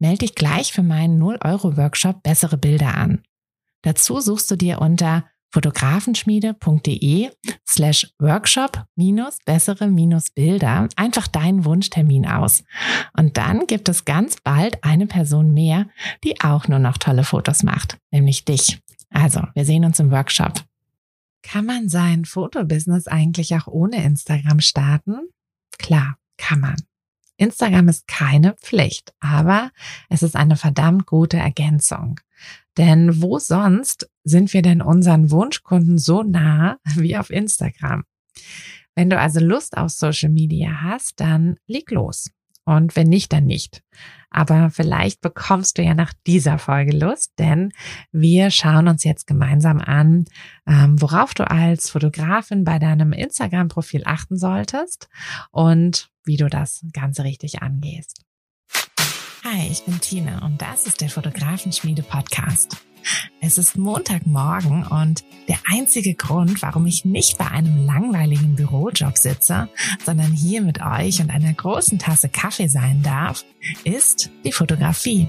Melde dich gleich für meinen 0-Euro-Workshop Bessere Bilder an. Dazu suchst du dir unter fotografenschmiede.de slash workshop minus bessere minus Bilder einfach deinen Wunschtermin aus. Und dann gibt es ganz bald eine Person mehr, die auch nur noch tolle Fotos macht, nämlich dich. Also, wir sehen uns im Workshop. Kann man sein Fotobusiness eigentlich auch ohne Instagram starten? Klar, kann man. Instagram ist keine Pflicht, aber es ist eine verdammt gute Ergänzung. Denn wo sonst sind wir denn unseren Wunschkunden so nah wie auf Instagram? Wenn du also Lust auf Social Media hast, dann leg los. Und wenn nicht, dann nicht. Aber vielleicht bekommst du ja nach dieser Folge Lust, denn wir schauen uns jetzt gemeinsam an, ähm, worauf du als Fotografin bei deinem Instagram-Profil achten solltest und wie du das Ganze richtig angehst. Hi, ich bin Tina und das ist der Fotografenschmiede Podcast. Es ist Montagmorgen und der einzige Grund, warum ich nicht bei einem langweiligen Bürojob sitze, sondern hier mit euch und einer großen Tasse Kaffee sein darf, ist die Fotografie.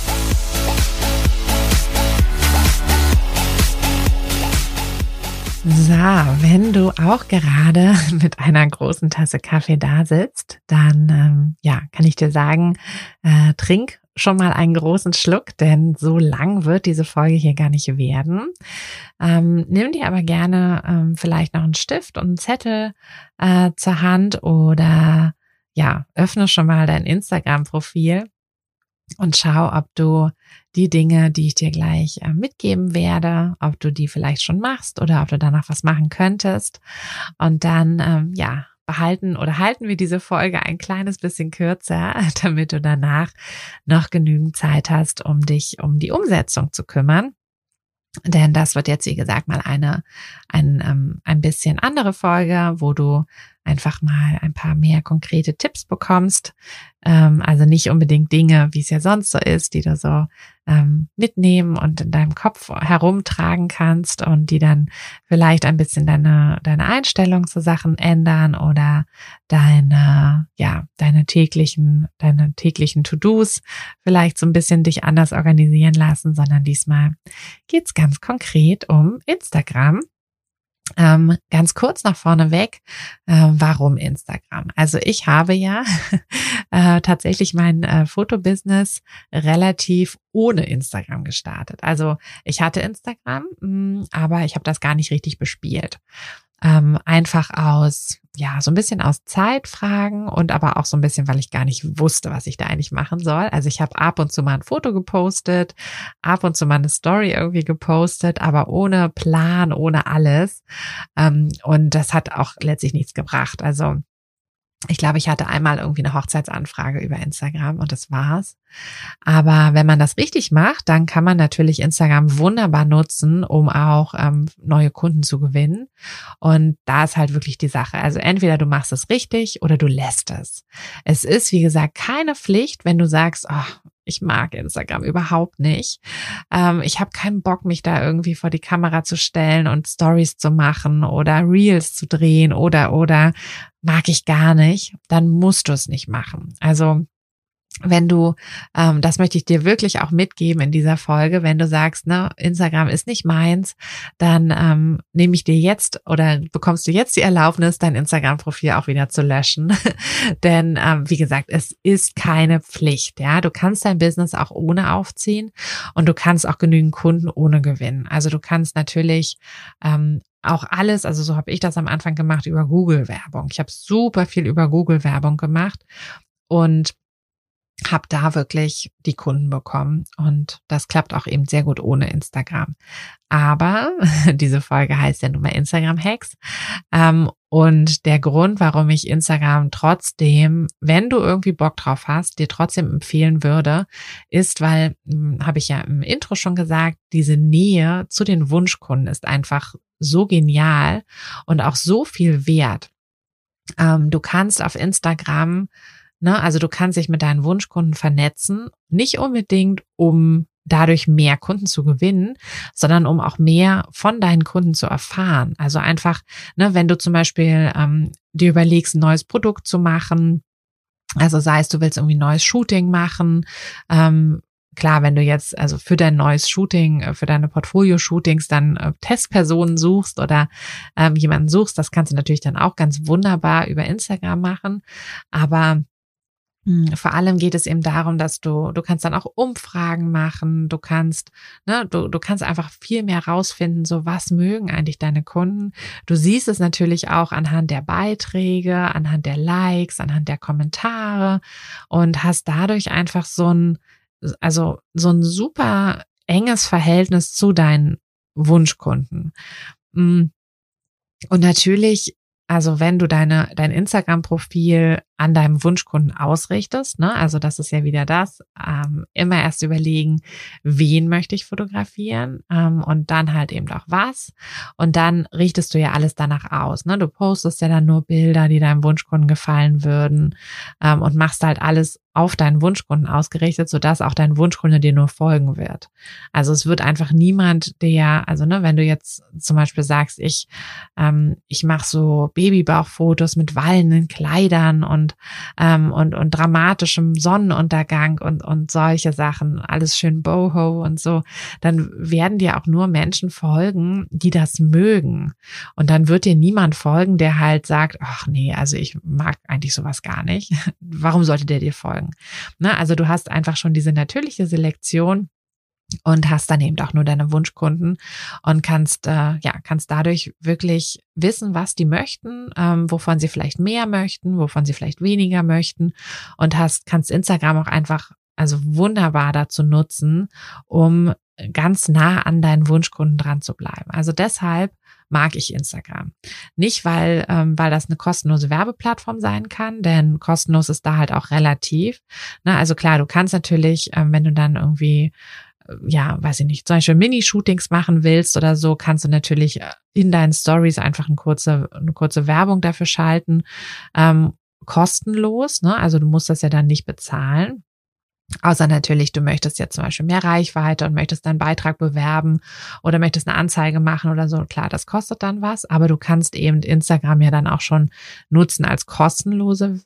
So, wenn du auch gerade mit einer großen Tasse Kaffee da sitzt, dann ähm, ja, kann ich dir sagen, äh, trink schon mal einen großen Schluck, denn so lang wird diese Folge hier gar nicht werden. Ähm, nimm dir aber gerne ähm, vielleicht noch einen Stift und einen Zettel äh, zur Hand oder ja, öffne schon mal dein Instagram-Profil und schau, ob du die Dinge, die ich dir gleich äh, mitgeben werde, ob du die vielleicht schon machst oder ob du danach was machen könntest. Und dann, ähm, ja, behalten oder halten wir diese Folge ein kleines bisschen kürzer, damit du danach noch genügend Zeit hast, um dich um die Umsetzung zu kümmern. Denn das wird jetzt, wie gesagt, mal eine, ein, ähm, ein bisschen andere Folge, wo du einfach mal ein paar mehr konkrete Tipps bekommst. Ähm, also nicht unbedingt Dinge, wie es ja sonst so ist, die du so ähm, mitnehmen und in deinem Kopf herumtragen kannst und die dann vielleicht ein bisschen deine, deine Einstellung zu Sachen ändern oder deine, ja, deine täglichen, deine täglichen To-Dos vielleicht so ein bisschen dich anders organisieren lassen, sondern diesmal geht's ganz konkret um Instagram ähm, ganz kurz nach vorne weg, äh, warum Instagram? Also ich habe ja äh, tatsächlich mein äh, Fotobusiness relativ ohne Instagram gestartet. Also ich hatte Instagram, mh, mm, aber ich habe das gar nicht richtig bespielt. Ähm, einfach aus, ja, so ein bisschen aus Zeitfragen und aber auch so ein bisschen, weil ich gar nicht wusste, was ich da eigentlich machen soll. Also ich habe ab und zu mal ein Foto gepostet, ab und zu mal eine Story irgendwie gepostet, aber ohne Plan, ohne alles. Ähm, und das hat auch letztlich nichts gebracht. Also ich glaube, ich hatte einmal irgendwie eine Hochzeitsanfrage über Instagram und das war's. Aber wenn man das richtig macht, dann kann man natürlich Instagram wunderbar nutzen, um auch ähm, neue Kunden zu gewinnen. Und da ist halt wirklich die Sache. Also entweder du machst es richtig oder du lässt es. Es ist, wie gesagt, keine Pflicht, wenn du sagst, oh, ich mag Instagram überhaupt nicht. Ähm, ich habe keinen Bock, mich da irgendwie vor die Kamera zu stellen und Stories zu machen oder Reels zu drehen oder oder mag ich gar nicht. Dann musst du es nicht machen. Also wenn du, ähm, das möchte ich dir wirklich auch mitgeben in dieser Folge, wenn du sagst, ne, Instagram ist nicht meins, dann ähm, nehme ich dir jetzt oder bekommst du jetzt die Erlaubnis, dein Instagram-Profil auch wieder zu löschen. Denn ähm, wie gesagt, es ist keine Pflicht. Ja, du kannst dein Business auch ohne aufziehen und du kannst auch genügend Kunden ohne gewinnen. Also du kannst natürlich ähm, auch alles, also so habe ich das am Anfang gemacht über Google-Werbung. Ich habe super viel über Google-Werbung gemacht und habe da wirklich die Kunden bekommen und das klappt auch eben sehr gut ohne Instagram. Aber diese Folge heißt ja nun mal Instagram Hacks ähm, und der Grund, warum ich Instagram trotzdem, wenn du irgendwie Bock drauf hast, dir trotzdem empfehlen würde, ist, weil hm, habe ich ja im Intro schon gesagt, diese Nähe zu den Wunschkunden ist einfach so genial und auch so viel wert. Ähm, du kannst auf Instagram Ne? Also du kannst dich mit deinen Wunschkunden vernetzen, nicht unbedingt, um dadurch mehr Kunden zu gewinnen, sondern um auch mehr von deinen Kunden zu erfahren. Also einfach, ne, wenn du zum Beispiel ähm, dir überlegst, ein neues Produkt zu machen, also sei es, du willst irgendwie ein neues Shooting machen, ähm, klar, wenn du jetzt also für dein neues Shooting, äh, für deine Portfolio-Shootings dann äh, Testpersonen suchst oder ähm, jemanden suchst, das kannst du natürlich dann auch ganz wunderbar über Instagram machen. Aber vor allem geht es eben darum, dass du, du kannst dann auch Umfragen machen, du kannst, ne, du, du kannst einfach viel mehr rausfinden, so was mögen eigentlich deine Kunden. Du siehst es natürlich auch anhand der Beiträge, anhand der Likes, anhand der Kommentare und hast dadurch einfach so ein, also so ein super enges Verhältnis zu deinen Wunschkunden. Hm. Und natürlich also wenn du deine, dein Instagram-Profil an deinem Wunschkunden ausrichtest, ne, also das ist ja wieder das, ähm, immer erst überlegen, wen möchte ich fotografieren ähm, und dann halt eben auch was. Und dann richtest du ja alles danach aus. Ne? Du postest ja dann nur Bilder, die deinem Wunschkunden gefallen würden ähm, und machst halt alles auf deinen Wunschkunden ausgerichtet, sodass auch dein Wunschkunde dir nur folgen wird. Also es wird einfach niemand, der, also ne, wenn du jetzt zum Beispiel sagst, ich, ähm, ich mache so Babybauchfotos mit wallenden Kleidern und ähm, und und dramatischem Sonnenuntergang und und solche Sachen, alles schön boho und so, dann werden dir auch nur Menschen folgen, die das mögen. Und dann wird dir niemand folgen, der halt sagt, ach nee, also ich mag eigentlich sowas gar nicht. Warum sollte der dir folgen? folgen. Ne? Also du hast einfach schon diese natürliche Selektion und hast dann eben auch nur deine Wunschkunden und kannst äh, ja kannst dadurch wirklich wissen, was die möchten, ähm, wovon sie vielleicht mehr möchten, wovon sie vielleicht weniger möchten und hast kannst Instagram auch einfach also wunderbar dazu nutzen, um ganz nah an deinen Wunschkunden dran zu bleiben. Also deshalb mag ich Instagram. Nicht, weil, ähm, weil das eine kostenlose Werbeplattform sein kann, denn kostenlos ist da halt auch relativ. Na, also klar, du kannst natürlich, ähm, wenn du dann irgendwie ja, weiß ich nicht, zum Beispiel Mini-Shootings machen willst oder so, kannst du natürlich äh, in deinen Stories einfach eine kurze, eine kurze Werbung dafür schalten. Ähm, kostenlos, ne? Also du musst das ja dann nicht bezahlen. Außer natürlich, du möchtest jetzt zum Beispiel mehr Reichweite und möchtest deinen Beitrag bewerben oder möchtest eine Anzeige machen oder so. Klar, das kostet dann was, aber du kannst eben Instagram ja dann auch schon nutzen als kostenlose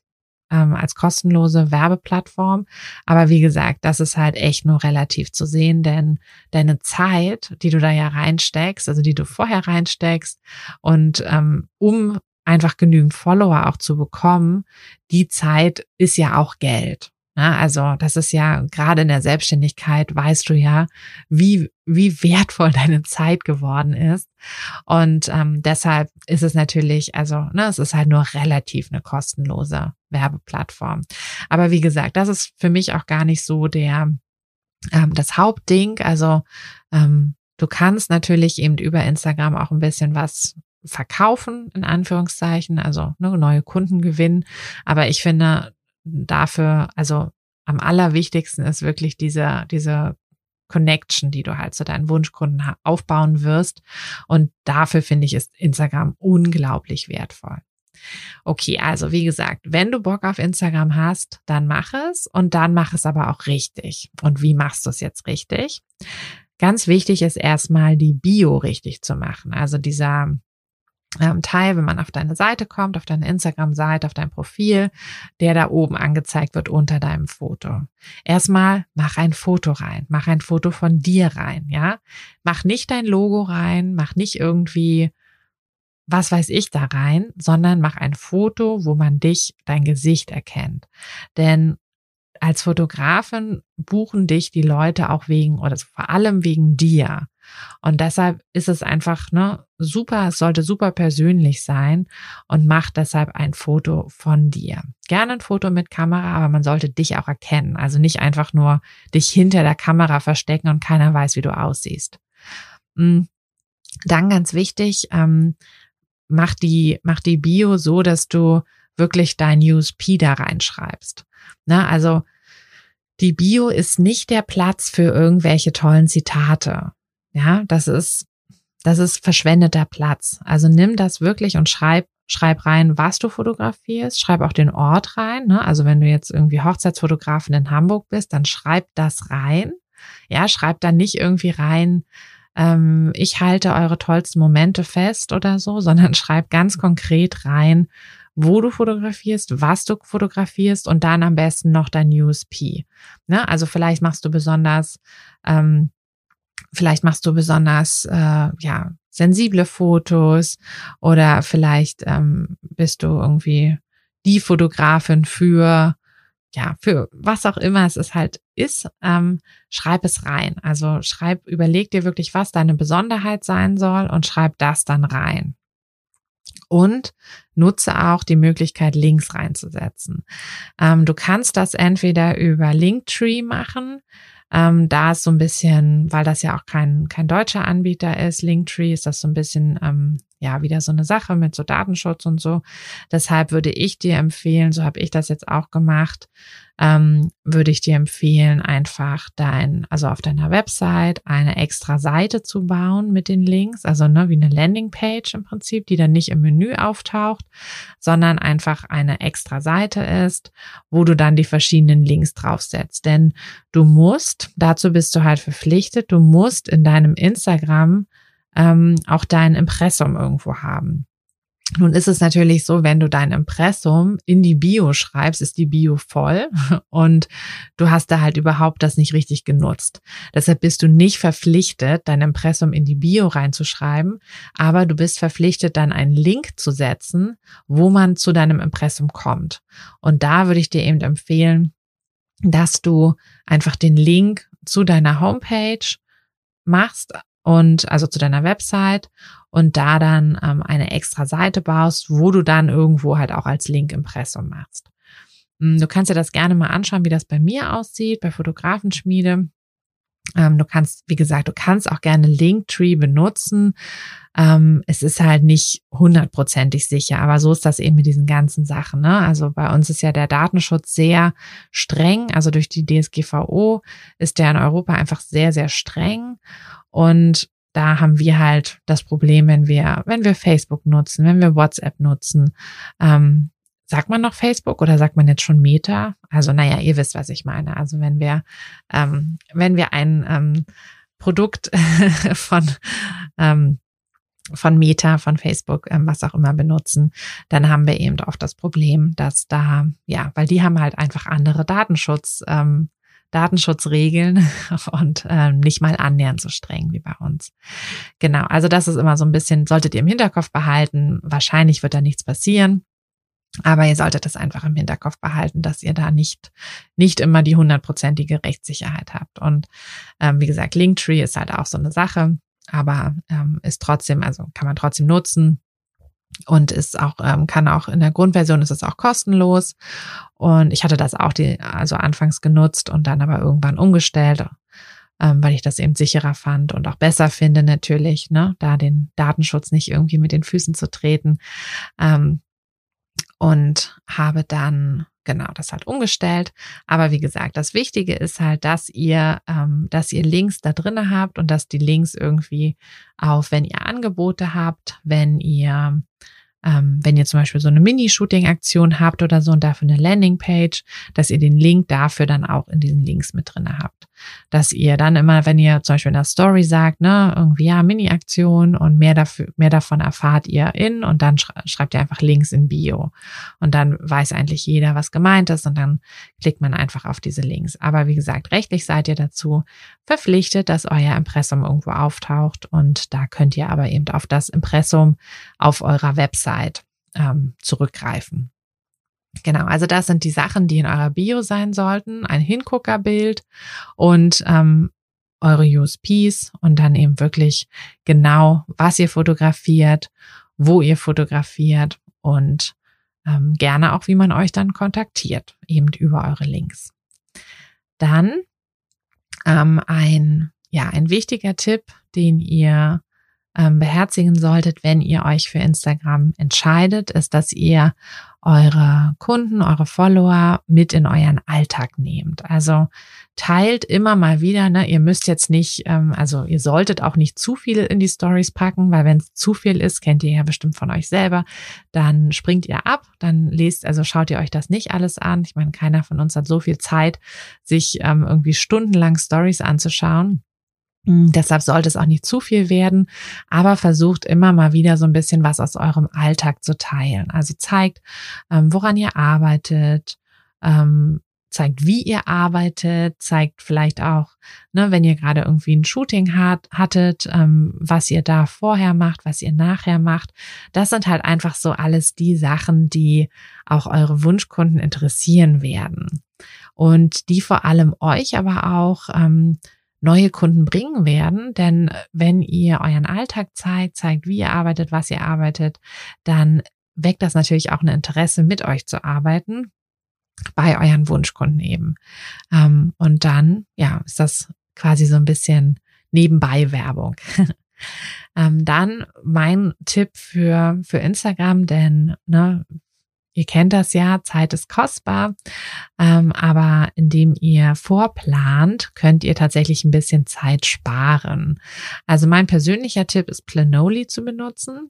ähm, als kostenlose Werbeplattform. Aber wie gesagt, das ist halt echt nur relativ zu sehen, denn deine Zeit, die du da ja reinsteckst, also die du vorher reinsteckst und ähm, um einfach genügend Follower auch zu bekommen, die Zeit ist ja auch Geld. Na, also das ist ja gerade in der Selbstständigkeit, weißt du ja, wie, wie wertvoll deine Zeit geworden ist. Und ähm, deshalb ist es natürlich, also ne, es ist halt nur relativ eine kostenlose Werbeplattform. Aber wie gesagt, das ist für mich auch gar nicht so der ähm, das Hauptding. Also ähm, du kannst natürlich eben über Instagram auch ein bisschen was verkaufen, in Anführungszeichen, also ne, neue Kunden gewinnen. Aber ich finde, dafür, also am allerwichtigsten ist wirklich diese, diese Connection, die du halt zu deinen Wunschkunden aufbauen wirst. Und dafür finde ich, ist Instagram unglaublich wertvoll. Okay, also wie gesagt, wenn du Bock auf Instagram hast, dann mach es und dann mach es aber auch richtig. Und wie machst du es jetzt richtig? Ganz wichtig ist erstmal die Bio richtig zu machen. Also dieser ähm, Teil, wenn man auf deine Seite kommt, auf deine Instagram-Seite, auf dein Profil, der da oben angezeigt wird unter deinem Foto. Erstmal mach ein Foto rein, mach ein Foto von dir rein, ja. Mach nicht dein Logo rein, mach nicht irgendwie was weiß ich da rein, sondern mach ein Foto, wo man dich, dein Gesicht erkennt. Denn als Fotografin buchen dich die Leute auch wegen oder vor allem wegen dir. Und deshalb ist es einfach ne, super, es sollte super persönlich sein und mach deshalb ein Foto von dir. Gerne ein Foto mit Kamera, aber man sollte dich auch erkennen. Also nicht einfach nur dich hinter der Kamera verstecken und keiner weiß, wie du aussiehst. Mm. Dann ganz wichtig, ähm, mach die, mach die Bio so, dass du wirklich dein USP da reinschreibst. Na, also die Bio ist nicht der Platz für irgendwelche tollen Zitate. Ja, das ist, das ist verschwendeter Platz. Also nimm das wirklich und schreib, schreib rein, was du fotografierst, schreib auch den Ort rein. Ne? Also wenn du jetzt irgendwie Hochzeitsfotografin in Hamburg bist, dann schreib das rein. Ja, schreib dann nicht irgendwie rein, ähm, ich halte eure tollsten Momente fest oder so, sondern schreib ganz konkret rein, wo du fotografierst, was du fotografierst und dann am besten noch dein USP. Ne? Also vielleicht machst du besonders, ähm, vielleicht machst du besonders, äh, ja, sensible Fotos oder vielleicht ähm, bist du irgendwie die Fotografin für ja, für was auch immer es ist halt ist, ähm, schreib es rein. Also schreib, überleg dir wirklich, was deine Besonderheit sein soll und schreib das dann rein und nutze auch die Möglichkeit, Links reinzusetzen. Ähm, du kannst das entweder über Linktree machen. Ähm, da ist so ein bisschen, weil das ja auch kein, kein deutscher Anbieter ist, Linktree ist das so ein bisschen, ähm, ja, wieder so eine Sache mit so Datenschutz und so. Deshalb würde ich dir empfehlen, so habe ich das jetzt auch gemacht, ähm, würde ich dir empfehlen, einfach dein, also auf deiner Website eine extra Seite zu bauen mit den Links, also ne, wie eine Landingpage im Prinzip, die dann nicht im Menü auftaucht, sondern einfach eine extra Seite ist, wo du dann die verschiedenen Links draufsetzt. Denn du musst, dazu bist du halt verpflichtet, du musst in deinem Instagram ähm, auch dein Impressum irgendwo haben. Nun ist es natürlich so, wenn du dein Impressum in die Bio schreibst, ist die Bio voll und du hast da halt überhaupt das nicht richtig genutzt. Deshalb bist du nicht verpflichtet, dein Impressum in die Bio reinzuschreiben, aber du bist verpflichtet, dann einen Link zu setzen, wo man zu deinem Impressum kommt. Und da würde ich dir eben empfehlen, dass du einfach den Link zu deiner Homepage machst und also zu deiner Website und da dann ähm, eine extra Seite baust, wo du dann irgendwo halt auch als Link Impressum machst. Hm, du kannst dir das gerne mal anschauen, wie das bei mir aussieht, bei Fotografenschmiede. Ähm, du kannst, wie gesagt, du kannst auch gerne Linktree benutzen. Ähm, es ist halt nicht hundertprozentig sicher, aber so ist das eben mit diesen ganzen Sachen. Ne? Also bei uns ist ja der Datenschutz sehr streng. Also durch die DSGVO ist der in Europa einfach sehr, sehr streng. Und da haben wir halt das Problem, wenn wir, wenn wir Facebook nutzen, wenn wir WhatsApp nutzen. Ähm, sagt man noch Facebook oder sagt man jetzt schon Meta? Also, naja, ihr wisst, was ich meine. Also wenn wir, ähm, wenn wir ein ähm, Produkt von ähm, von Meta, von Facebook, ähm, was auch immer benutzen, dann haben wir eben oft das Problem, dass da, ja, weil die haben halt einfach andere Datenschutz, ähm, Datenschutzregeln und ähm, nicht mal annähernd so streng wie bei uns. Genau, also das ist immer so ein bisschen, solltet ihr im Hinterkopf behalten. Wahrscheinlich wird da nichts passieren. Aber ihr solltet das einfach im Hinterkopf behalten, dass ihr da nicht, nicht immer die hundertprozentige Rechtssicherheit habt. Und ähm, wie gesagt, Linktree ist halt auch so eine Sache, aber ähm, ist trotzdem, also kann man trotzdem nutzen und ist auch ähm, kann auch in der Grundversion ist es auch kostenlos. Und ich hatte das auch die also anfangs genutzt und dann aber irgendwann umgestellt ähm, weil ich das eben sicherer fand und auch besser finde natürlich ne da den Datenschutz nicht irgendwie mit den Füßen zu treten. Ähm, und habe dann genau das halt umgestellt. Aber wie gesagt, das Wichtige ist halt, dass ihr, ähm, dass ihr Links da drinne habt und dass die Links irgendwie auf, wenn ihr Angebote habt, wenn ihr ähm, wenn ihr zum Beispiel so eine Mini-Shooting-Aktion habt oder so und dafür eine Landingpage, dass ihr den Link dafür dann auch in diesen Links mit drinne habt. Dass ihr dann immer, wenn ihr zum Beispiel in der Story sagt, ne, irgendwie ja, Mini-Aktion und mehr dafür, mehr davon erfahrt ihr in und dann schreibt ihr einfach Links in Bio. Und dann weiß eigentlich jeder, was gemeint ist und dann klickt man einfach auf diese Links. Aber wie gesagt, rechtlich seid ihr dazu verpflichtet, dass euer Impressum irgendwo auftaucht und da könnt ihr aber eben auf das Impressum auf eurer Website ähm, zurückgreifen. Genau, also das sind die Sachen, die in eurer Bio sein sollten. Ein Hinguckerbild und ähm, eure USPs und dann eben wirklich genau, was ihr fotografiert, wo ihr fotografiert und ähm, gerne auch, wie man euch dann kontaktiert, eben über eure Links. Dann ähm, ein, ja, ein wichtiger Tipp, den ihr ähm, beherzigen solltet, wenn ihr euch für Instagram entscheidet, ist, dass ihr eure Kunden, eure Follower mit in euren Alltag nehmt. Also teilt immer mal wieder, ne, ihr müsst jetzt nicht, ähm, also ihr solltet auch nicht zu viel in die Stories packen, weil wenn es zu viel ist, kennt ihr ja bestimmt von euch selber, dann springt ihr ab, dann lest, also schaut ihr euch das nicht alles an. Ich meine, keiner von uns hat so viel Zeit, sich ähm, irgendwie stundenlang Stories anzuschauen. Hm, deshalb sollte es auch nicht zu viel werden, aber versucht immer mal wieder so ein bisschen was aus eurem Alltag zu teilen. Also zeigt, ähm, woran ihr arbeitet, ähm, zeigt, wie ihr arbeitet, zeigt vielleicht auch, ne, wenn ihr gerade irgendwie ein Shooting hat, hattet, ähm, was ihr da vorher macht, was ihr nachher macht. Das sind halt einfach so alles die Sachen, die auch eure Wunschkunden interessieren werden. Und die vor allem euch aber auch neue Kunden bringen werden. Denn äh, wenn ihr euren Alltag zeigt, zeigt, wie ihr arbeitet, was ihr arbeitet, dann weckt das natürlich auch ein Interesse, mit euch zu arbeiten bei euren Wunschkunden eben. Ähm, und dann, ja, ist das quasi so ein bisschen nebenbei Werbung. ähm, dann mein Tipp für, für Instagram, denn ne, Ihr kennt das ja, Zeit ist kostbar, ähm, aber indem ihr vorplant, könnt ihr tatsächlich ein bisschen Zeit sparen. Also mein persönlicher Tipp ist Planoli zu benutzen.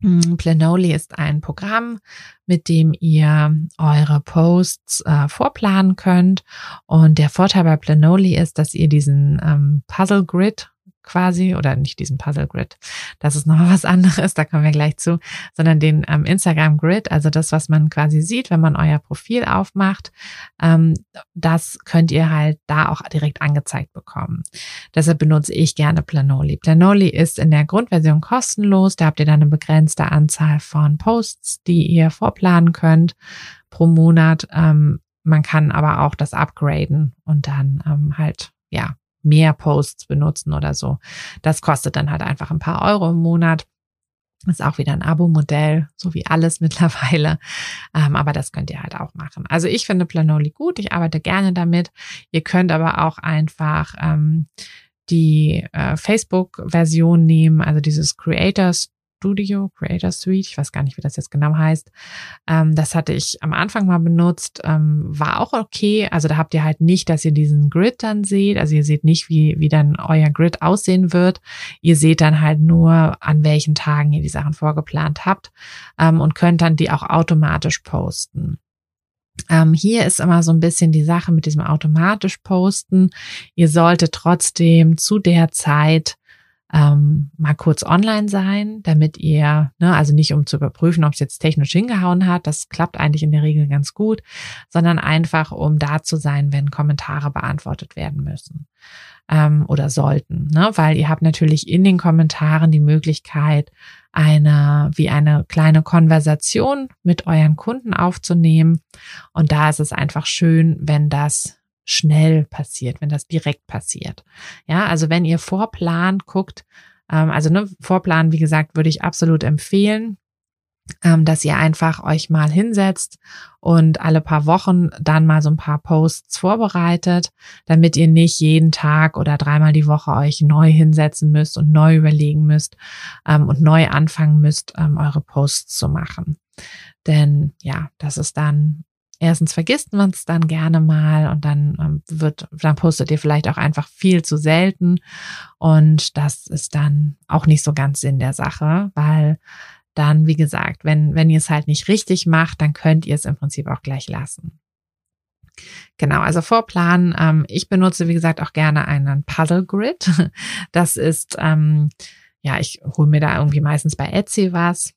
Hm, Planoli ist ein Programm, mit dem ihr eure Posts äh, vorplanen könnt. Und der Vorteil bei Planoli ist, dass ihr diesen ähm, Puzzle Grid quasi oder nicht diesen Puzzle Grid. Das ist nochmal was anderes, da kommen wir gleich zu, sondern den ähm, Instagram Grid, also das, was man quasi sieht, wenn man euer Profil aufmacht, ähm, das könnt ihr halt da auch direkt angezeigt bekommen. Deshalb benutze ich gerne Planoli. Planoli ist in der Grundversion kostenlos, da habt ihr dann eine begrenzte Anzahl von Posts, die ihr vorplanen könnt pro Monat. Ähm, man kann aber auch das upgraden und dann ähm, halt ja mehr Posts benutzen oder so. Das kostet dann halt einfach ein paar Euro im Monat. Ist auch wieder ein Abo-Modell, so wie alles mittlerweile. Ähm, aber das könnt ihr halt auch machen. Also ich finde Planoli gut. Ich arbeite gerne damit. Ihr könnt aber auch einfach ähm, die äh, Facebook-Version nehmen, also dieses Creators Studio, Creator Suite, ich weiß gar nicht, wie das jetzt genau heißt. Ähm, das hatte ich am Anfang mal benutzt, ähm, war auch okay. Also da habt ihr halt nicht, dass ihr diesen Grid dann seht. Also ihr seht nicht, wie, wie dann euer Grid aussehen wird. Ihr seht dann halt nur, an welchen Tagen ihr die Sachen vorgeplant habt ähm, und könnt dann die auch automatisch posten. Ähm, hier ist immer so ein bisschen die Sache mit diesem automatisch Posten. Ihr solltet trotzdem zu der Zeit ähm, mal kurz online sein, damit ihr, ne, also nicht um zu überprüfen, ob es jetzt technisch hingehauen hat, das klappt eigentlich in der Regel ganz gut, sondern einfach um da zu sein, wenn Kommentare beantwortet werden müssen ähm, oder sollten, ne? weil ihr habt natürlich in den Kommentaren die Möglichkeit, eine wie eine kleine Konversation mit euren Kunden aufzunehmen und da ist es einfach schön, wenn das schnell passiert, wenn das direkt passiert. Ja, also wenn ihr vorplant, guckt, ähm, also ne, Vorplan, wie gesagt, würde ich absolut empfehlen, ähm, dass ihr einfach euch mal hinsetzt und alle paar Wochen dann mal so ein paar Posts vorbereitet, damit ihr nicht jeden Tag oder dreimal die Woche euch neu hinsetzen müsst und neu überlegen müsst ähm, und neu anfangen müsst, ähm, eure Posts zu machen. Denn ja, das ist dann erstens vergisst man es dann gerne mal und dann ähm, wird, dann postet ihr vielleicht auch einfach viel zu selten. Und das ist dann auch nicht so ganz Sinn der Sache, weil dann, wie gesagt, wenn, wenn ihr es halt nicht richtig macht, dann könnt ihr es im Prinzip auch gleich lassen. Genau, also Vorplan. Ähm, ich benutze, wie gesagt, auch gerne einen Puzzle Grid. Das ist, ähm, ja, ich hole mir da irgendwie meistens bei Etsy was,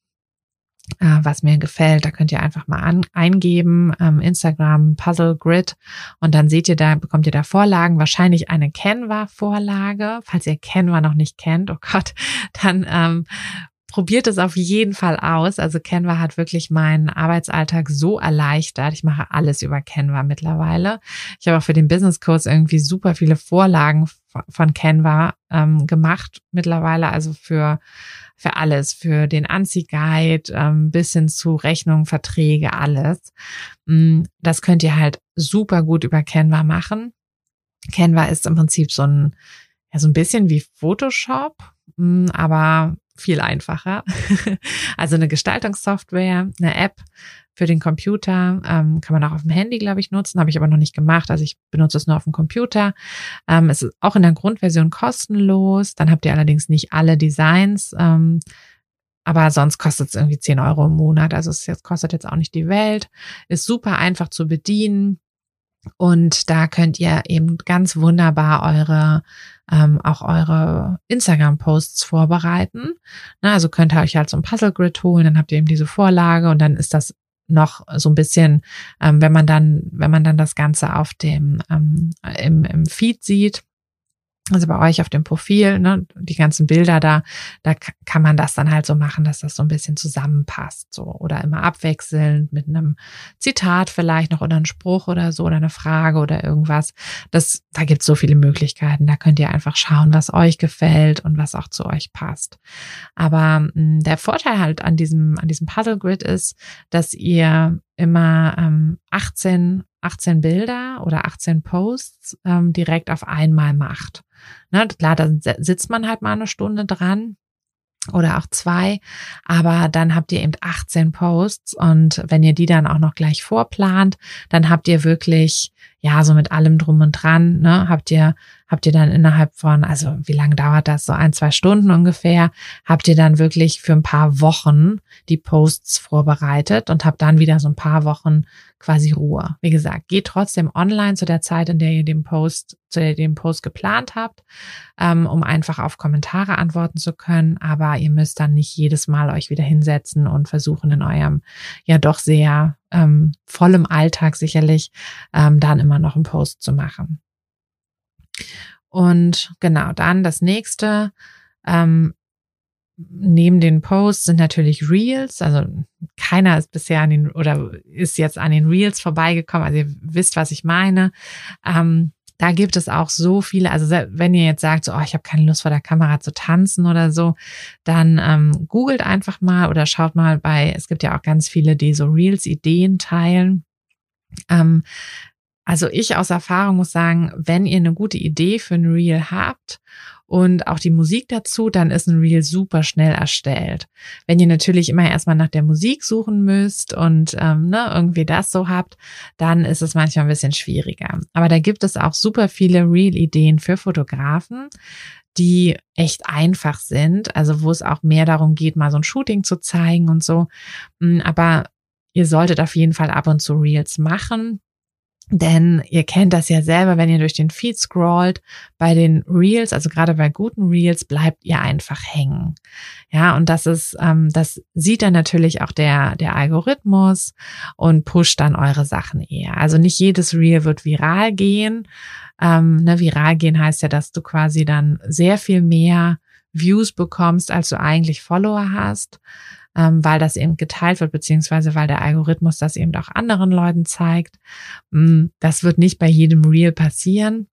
äh, was mir gefällt. Da könnt ihr einfach mal an, eingeben, ähm, Instagram Puzzle Grid und dann seht ihr da, bekommt ihr da Vorlagen, wahrscheinlich eine Canva-Vorlage. Falls ihr Canva noch nicht kennt, oh Gott, dann ähm, probiert es auf jeden Fall aus. Also Canva hat wirklich meinen Arbeitsalltag so erleichtert. Ich mache alles über Canva mittlerweile. Ich habe auch für den Business Kurs irgendwie super viele Vorlagen von Canva ähm, gemacht mittlerweile. Also für für alles, für den Anziehguide ähm, bis hin zu Rechnungen, Verträge, alles. Mm, das könnt ihr halt super gut über Canva machen. Canva ist im Prinzip so ein ja so ein bisschen wie Photoshop, mm, aber viel einfacher. also eine Gestaltungssoftware, eine App für den Computer, ähm, kann man auch auf dem Handy, glaube ich, nutzen, habe ich aber noch nicht gemacht. Also ich benutze es nur auf dem Computer. Ähm, es ist auch in der Grundversion kostenlos. Dann habt ihr allerdings nicht alle Designs. Ähm, aber sonst kostet es irgendwie 10 Euro im Monat. Also es jetzt, kostet jetzt auch nicht die Welt. Ist super einfach zu bedienen. Und da könnt ihr eben ganz wunderbar eure ähm, auch eure Instagram-Posts vorbereiten. Na, also könnt ihr euch halt so ein Puzzle-Grid holen, dann habt ihr eben diese Vorlage und dann ist das noch so ein bisschen, ähm, wenn man dann, wenn man dann das Ganze auf dem ähm, im, im Feed sieht, also bei euch auf dem Profil, ne, die ganzen Bilder da, da kann man das dann halt so machen, dass das so ein bisschen zusammenpasst, so oder immer abwechselnd mit einem Zitat vielleicht noch oder einem Spruch oder so oder eine Frage oder irgendwas. Das, da gibt's so viele Möglichkeiten. Da könnt ihr einfach schauen, was euch gefällt und was auch zu euch passt. Aber mh, hm, der Vorteil halt an diesem an diesem Puzzle Grid ist, dass ihr immer ähm, 18 18 Bilder oder 18 Posts ähm, direkt auf einmal macht. Ne, klar, da sitzt man halt mal eine Stunde dran oder auch zwei, aber dann habt ihr eben 18 Posts und wenn ihr die dann auch noch gleich vorplant, dann habt ihr wirklich ja so mit allem drum und dran, ne, habt ihr habt ihr dann innerhalb von, also wie lange dauert das? So ein, zwei Stunden ungefähr, habt ihr dann wirklich für ein paar Wochen die Posts vorbereitet und habt dann wieder so ein paar Wochen quasi Ruhe. Wie gesagt, geht trotzdem online zu der Zeit, in der ihr den Post, zu der ihr den Post geplant habt, ähm, um einfach auf Kommentare antworten zu können. Aber ihr müsst dann nicht jedes Mal euch wieder hinsetzen und versuchen in eurem ja doch sehr ähm, vollem Alltag sicherlich ähm, dann immer noch einen Post zu machen. Und genau, dann das nächste. Ähm, neben den Posts sind natürlich Reels. Also keiner ist bisher an den oder ist jetzt an den Reels vorbeigekommen. Also ihr wisst, was ich meine. Ähm, da gibt es auch so viele, also wenn ihr jetzt sagt, so, oh, ich habe keine Lust vor der Kamera zu tanzen oder so, dann ähm, googelt einfach mal oder schaut mal bei, es gibt ja auch ganz viele, die so Reels-Ideen teilen. Ähm, also ich aus Erfahrung muss sagen, wenn ihr eine gute Idee für ein Reel habt und auch die Musik dazu, dann ist ein Reel super schnell erstellt. Wenn ihr natürlich immer erstmal nach der Musik suchen müsst und ähm, ne, irgendwie das so habt, dann ist es manchmal ein bisschen schwieriger. Aber da gibt es auch super viele Reel-Ideen für Fotografen die echt einfach sind, also wo es auch mehr darum geht, mal so ein Shooting zu zeigen und so. Mm, aber ihr solltet auf jeden Fall ab und zu Reels machen. Denn ihr kennt das ja selber, wenn ihr durch den Feed scrollt, bei den Reels, also gerade bei guten Reels, bleibt ihr einfach hängen. Ja, und das ist, ähm, das sieht dann natürlich auch der, der Algorithmus und pusht dann eure Sachen eher. Also nicht jedes Reel wird viral gehen. Ähm, ne, viral gehen heißt ja, dass du quasi dann sehr viel mehr Views bekommst, als du eigentlich Follower hast ähm, weil das eben geteilt wird, beziehungsweise weil der Algorithmus das eben auch anderen Leuten zeigt. Mm, das wird nicht bei jedem Reel passieren.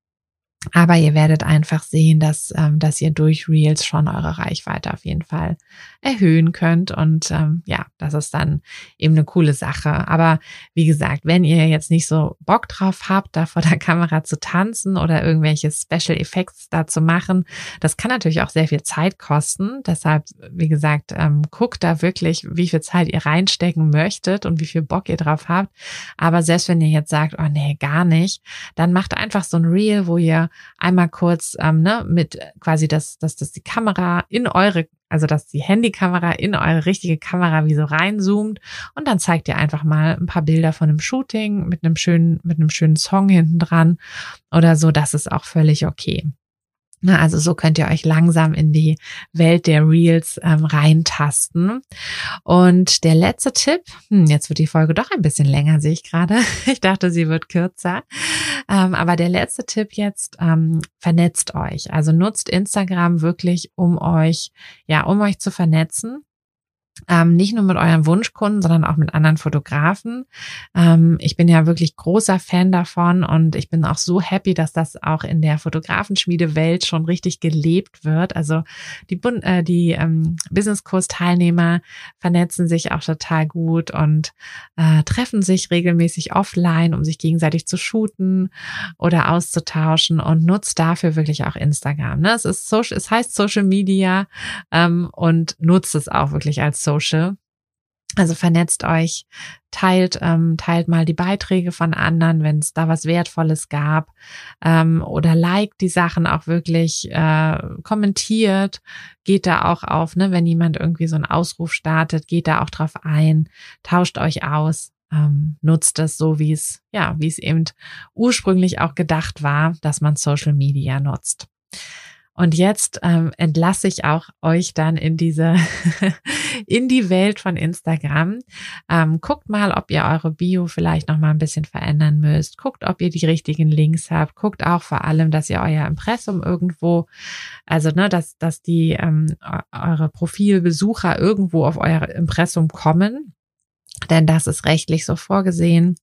Aber ihr werdet einfach sehen, dass, ähm, dass ihr durch Reels schon eure Reichweite auf jeden Fall erhöhen könnt. Und ähm, ja, das ist dann eben eine coole Sache. Aber wie gesagt, wenn ihr jetzt nicht so Bock drauf habt, da vor der Kamera zu tanzen oder irgendwelche Special Effects da zu machen, das kann natürlich auch sehr viel Zeit kosten. Deshalb, wie gesagt, ähm, guckt da wirklich, wie viel Zeit ihr reinstecken möchtet und wie viel Bock ihr drauf habt. Aber selbst wenn ihr jetzt sagt, oh nee, gar nicht, dann macht einfach so ein Reel, wo ihr einmal kurz ähm, ne, mit quasi, dass, dass, dass die Kamera in eure, also dass die Handykamera in eure richtige Kamera wie so reinzoomt und dann zeigt ihr einfach mal ein paar Bilder von einem Shooting mit einem schönen, mit einem schönen Song hinten dran oder so. Das ist auch völlig okay. Na, also so könnt ihr euch langsam in die Welt der Reels ähm, reintasten. Und der letzte Tipp, hm, jetzt wird die Folge doch ein bisschen länger, sehe ich gerade. Ich dachte, sie wird kürzer. Ähm, aber der letzte Tipp jetzt, ähm, vernetzt euch. Also nutzt Instagram wirklich, um euch, ja, um euch zu vernetzen ähm, nicht nur mit euren Wunschkunden, sondern auch mit anderen Fotografen. Ähm, ich bin ja wirklich großer Fan davon und ich bin auch so happy, dass das auch in der Fotografenschmiede-Welt schon richtig gelebt wird. Also die, äh, die ähm, Business-Kurs-Teilnehmer vernetzen sich auch total gut und äh, treffen sich regelmäßig offline, um sich gegenseitig zu shooten oder auszutauschen und nutzt dafür wirklich auch Instagram. Ne? Es ist Social, es heißt Social Media ähm, und nutzt es auch wirklich als Social. Also vernetzt euch, teilt, ähm, teilt mal die Beiträge von anderen, wenn es da was Wertvolles gab, ähm, oder liked die Sachen auch wirklich, äh, kommentiert, geht da auch auf, ne, wenn jemand irgendwie so einen Ausruf startet, geht da auch drauf ein, tauscht euch aus, ähm, nutzt es so, wie es, ja, wie es eben ursprünglich auch gedacht war, dass man Social Media nutzt. Und jetzt ähm, entlasse ich auch euch dann in diese, in die Welt von Instagram. Ähm, guckt mal, ob ihr eure Bio vielleicht noch mal ein bisschen verändern müsst. Guckt, ob ihr die richtigen Links habt. Guckt auch vor allem, dass ihr euer Impressum irgendwo, also ne, dass, dass die ähm, eure Profilbesucher irgendwo auf euer Impressum kommen. Denn das ist rechtlich so vorgesehen.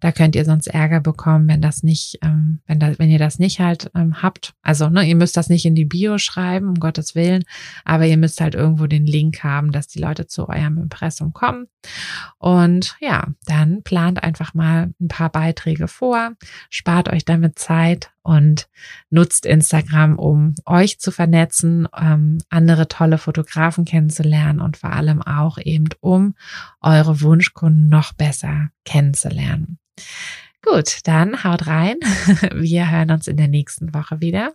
Da könnt ihr sonst Ärger bekommen, wenn das nicht, ähm, wenn, da, wenn ihr das nicht halt ähm, habt. Also, ne, ihr müsst das nicht in die Bio schreiben, um Gottes Willen, aber ihr müsst halt irgendwo den Link haben, dass die Leute zu eurem Impressum kommen. Und ja, dann plant einfach mal ein paar Beiträge vor, spart euch damit Zeit und nutzt Instagram, um euch zu vernetzen, ähm, andere tolle Fotografen kennenzulernen und vor allem auch eben, um eure Wunschkunden noch besser kennenzulernen. Gut, dann haut rein. Wir hören uns in der nächsten Woche wieder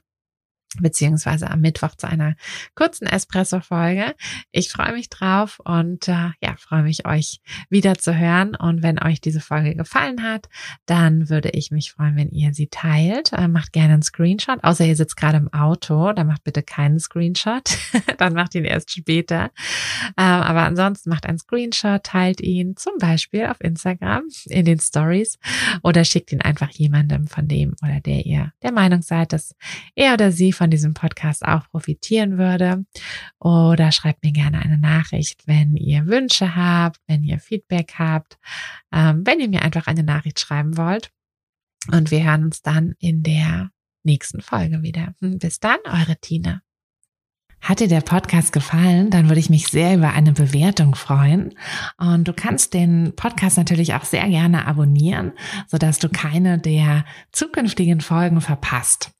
beziehungsweise am Mittwoch zu einer kurzen Espresso-Folge. Ich freue mich drauf und äh, ja, freue mich, euch wieder zu hören. Und wenn euch diese Folge gefallen hat, dann würde ich mich freuen, wenn ihr sie teilt. Äh, macht gerne einen Screenshot, außer ihr sitzt gerade im Auto, dann macht bitte keinen Screenshot. dann macht ihn erst später. Ähm, aber ansonsten macht einen Screenshot, teilt ihn zum Beispiel auf Instagram in den Stories oder schickt ihn einfach jemandem von dem oder der ihr der Meinung seid, dass er oder sie von von diesem Podcast auch profitieren würde. Oder schreibt mir gerne eine Nachricht, wenn ihr Wünsche habt, wenn ihr Feedback habt, ähm, wenn ihr mir einfach eine Nachricht schreiben wollt. Und wir hören uns dann in der nächsten Folge wieder. Bis dann, eure Tina. Hat dir der Podcast gefallen, dann würde ich mich sehr über eine Bewertung freuen. Und du kannst den Podcast natürlich auch sehr gerne abonnieren, sodass du keine der zukünftigen Folgen verpasst.